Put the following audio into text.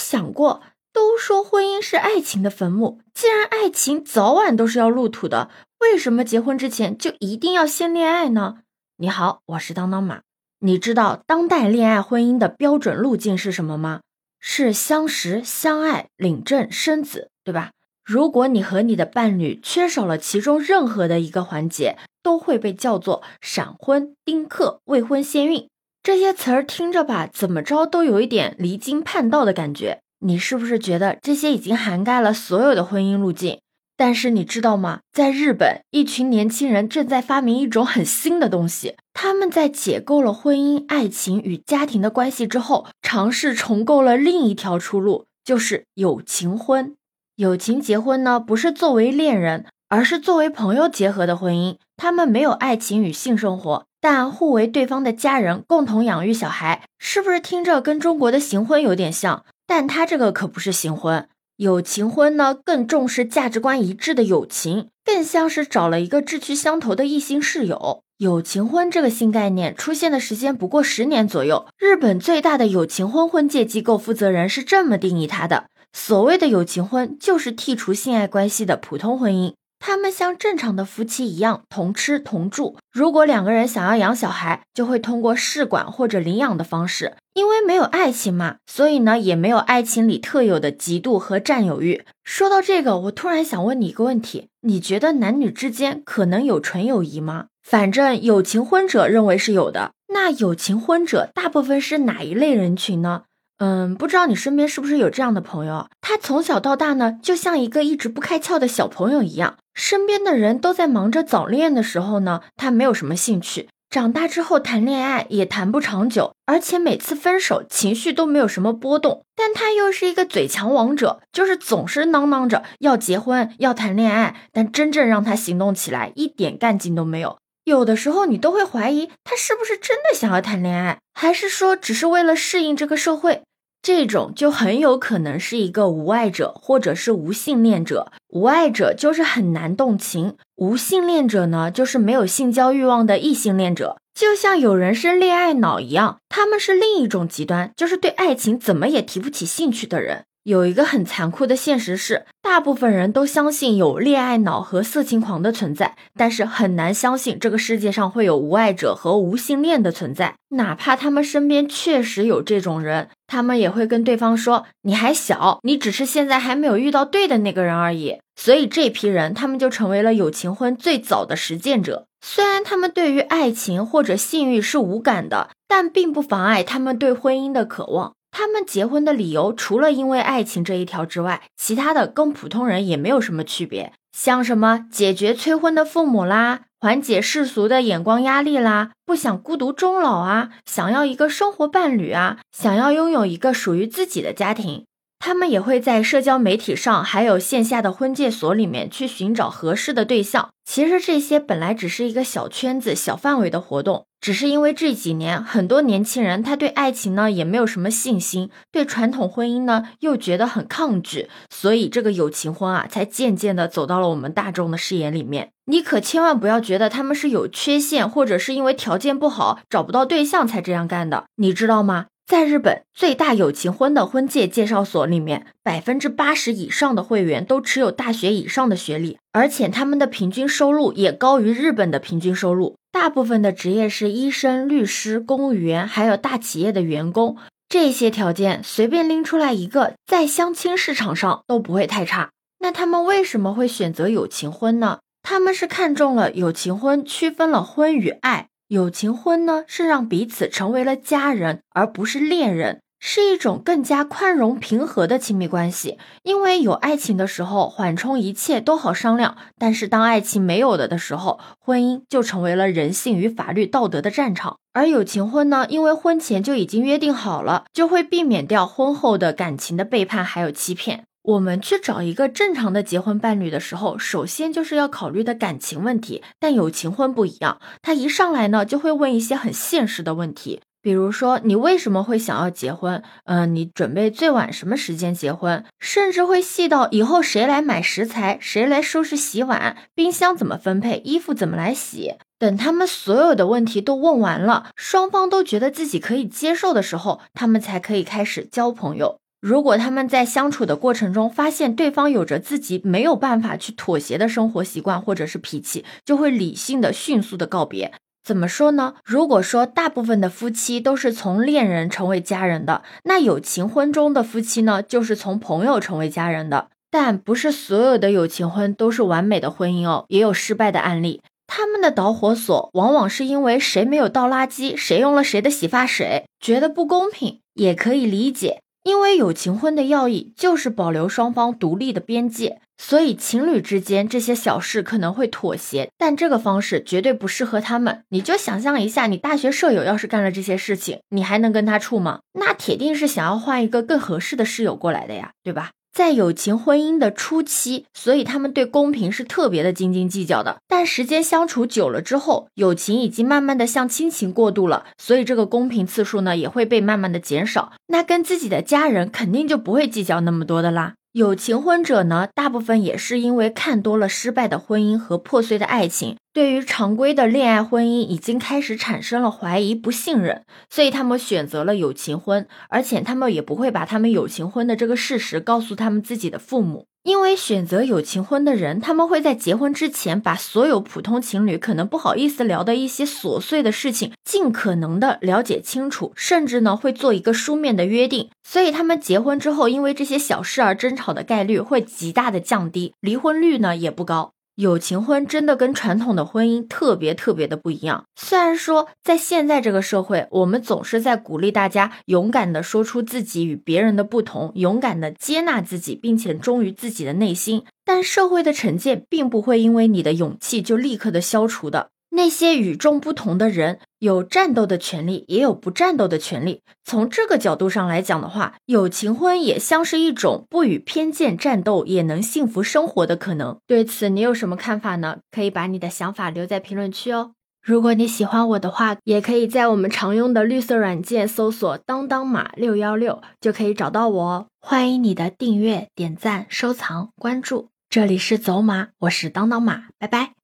想过？都说婚姻是爱情的坟墓，既然爱情早晚都是要入土的，为什么结婚之前就一定要先恋爱呢？你好，我是当当马。你知道当代恋爱婚姻的标准路径是什么吗？是相识、相爱、领证、生子，对吧？如果你和你的伴侣缺少了其中任何的一个环节，都会被叫做闪婚、丁克、未婚先孕。这些词儿听着吧，怎么着都有一点离经叛道的感觉。你是不是觉得这些已经涵盖了所有的婚姻路径？但是你知道吗？在日本，一群年轻人正在发明一种很新的东西。他们在解构了婚姻、爱情与家庭的关系之后，尝试重构了另一条出路，就是友情婚。友情结婚呢，不是作为恋人，而是作为朋友结合的婚姻。他们没有爱情与性生活，但互为对方的家人，共同养育小孩。是不是听着跟中国的行婚有点像？但他这个可不是行婚，友情婚呢，更重视价值观一致的友情，更像是找了一个志趣相投的异性室友。友情婚这个新概念出现的时间不过十年左右，日本最大的友情婚婚介机构负责人是这么定义它的：所谓的友情婚，就是剔除性爱关系的普通婚姻。他们像正常的夫妻一样同吃同住。如果两个人想要养小孩，就会通过试管或者领养的方式。因为没有爱情嘛，所以呢也没有爱情里特有的嫉妒和占有欲。说到这个，我突然想问你一个问题：你觉得男女之间可能有纯友谊吗？反正有情婚者认为是有的。那有情婚者大部分是哪一类人群呢？嗯，不知道你身边是不是有这样的朋友？他从小到大呢，就像一个一直不开窍的小朋友一样，身边的人都在忙着早恋的时候呢，他没有什么兴趣。长大之后谈恋爱也谈不长久，而且每次分手情绪都没有什么波动。但他又是一个嘴强王者，就是总是囔囔着要结婚、要谈恋爱，但真正让他行动起来一点干劲都没有。有的时候你都会怀疑他是不是真的想要谈恋爱，还是说只是为了适应这个社会。这种就很有可能是一个无爱者，或者是无性恋者。无爱者就是很难动情，无性恋者呢，就是没有性交欲望的异性恋者。就像有人是恋爱脑一样，他们是另一种极端，就是对爱情怎么也提不起兴趣的人。有一个很残酷的现实是，大部分人都相信有恋爱脑和色情狂的存在，但是很难相信这个世界上会有无爱者和无性恋的存在。哪怕他们身边确实有这种人，他们也会跟对方说：“你还小，你只是现在还没有遇到对的那个人而已。”所以这批人，他们就成为了有情婚最早的实践者。虽然他们对于爱情或者性欲是无感的，但并不妨碍他们对婚姻的渴望。他们结婚的理由，除了因为爱情这一条之外，其他的跟普通人也没有什么区别。像什么解决催婚的父母啦，缓解世俗的眼光压力啦，不想孤独终老啊，想要一个生活伴侣啊，想要拥有一个属于自己的家庭。他们也会在社交媒体上，还有线下的婚介所里面去寻找合适的对象。其实这些本来只是一个小圈子、小范围的活动，只是因为这几年很多年轻人他对爱情呢也没有什么信心，对传统婚姻呢又觉得很抗拒，所以这个友情婚啊才渐渐的走到了我们大众的视野里面。你可千万不要觉得他们是有缺陷，或者是因为条件不好找不到对象才这样干的，你知道吗？在日本最大友情婚的婚介介绍所里面，百分之八十以上的会员都持有大学以上的学历，而且他们的平均收入也高于日本的平均收入。大部分的职业是医生、律师、公务员，还有大企业的员工。这些条件随便拎出来一个，在相亲市场上都不会太差。那他们为什么会选择有情婚呢？他们是看中了有情婚区分了婚与爱。有情婚呢，是让彼此成为了家人，而不是恋人，是一种更加宽容平和的亲密关系。因为有爱情的时候，缓冲一切都好商量；但是当爱情没有了的时候，婚姻就成为了人性与法律道德的战场。而有情婚呢，因为婚前就已经约定好了，就会避免掉婚后的感情的背叛还有欺骗。我们去找一个正常的结婚伴侣的时候，首先就是要考虑的感情问题。但有情婚不一样，他一上来呢就会问一些很现实的问题，比如说你为什么会想要结婚？嗯，你准备最晚什么时间结婚？甚至会细到以后谁来买食材，谁来收拾洗碗，冰箱怎么分配，衣服怎么来洗。等他们所有的问题都问完了，双方都觉得自己可以接受的时候，他们才可以开始交朋友。如果他们在相处的过程中发现对方有着自己没有办法去妥协的生活习惯或者是脾气，就会理性的迅速的告别。怎么说呢？如果说大部分的夫妻都是从恋人成为家人的，那有情婚中的夫妻呢，就是从朋友成为家人的。但不是所有的有情婚都是完美的婚姻哦，也有失败的案例。他们的导火索往往是因为谁没有倒垃圾，谁用了谁的洗发水，觉得不公平，也可以理解。因为有情婚的要义就是保留双方独立的边界，所以情侣之间这些小事可能会妥协，但这个方式绝对不适合他们。你就想象一下，你大学舍友要是干了这些事情，你还能跟他处吗？那铁定是想要换一个更合适的室友过来的呀，对吧？在友情婚姻的初期，所以他们对公平是特别的斤斤计较的。但时间相处久了之后，友情已经慢慢的向亲情过渡了，所以这个公平次数呢也会被慢慢的减少。那跟自己的家人肯定就不会计较那么多的啦。有情婚者呢，大部分也是因为看多了失败的婚姻和破碎的爱情，对于常规的恋爱婚姻已经开始产生了怀疑、不信任，所以他们选择了有情婚，而且他们也不会把他们有情婚的这个事实告诉他们自己的父母。因为选择有情婚的人，他们会在结婚之前把所有普通情侣可能不好意思聊的一些琐碎的事情，尽可能的了解清楚，甚至呢会做一个书面的约定。所以他们结婚之后，因为这些小事而争吵的概率会极大的降低，离婚率呢也不高。友情婚真的跟传统的婚姻特别特别的不一样。虽然说在现在这个社会，我们总是在鼓励大家勇敢的说出自己与别人的不同，勇敢的接纳自己，并且忠于自己的内心。但社会的成见并不会因为你的勇气就立刻的消除的。那些与众不同的人有战斗的权利，也有不战斗的权利。从这个角度上来讲的话，有情婚也像是一种不与偏见战斗也能幸福生活的可能。对此，你有什么看法呢？可以把你的想法留在评论区哦。如果你喜欢我的话，也可以在我们常用的绿色软件搜索“当当马六幺六”，就可以找到我哦。欢迎你的订阅、点赞、收藏、关注。这里是走马，我是当当马，拜拜。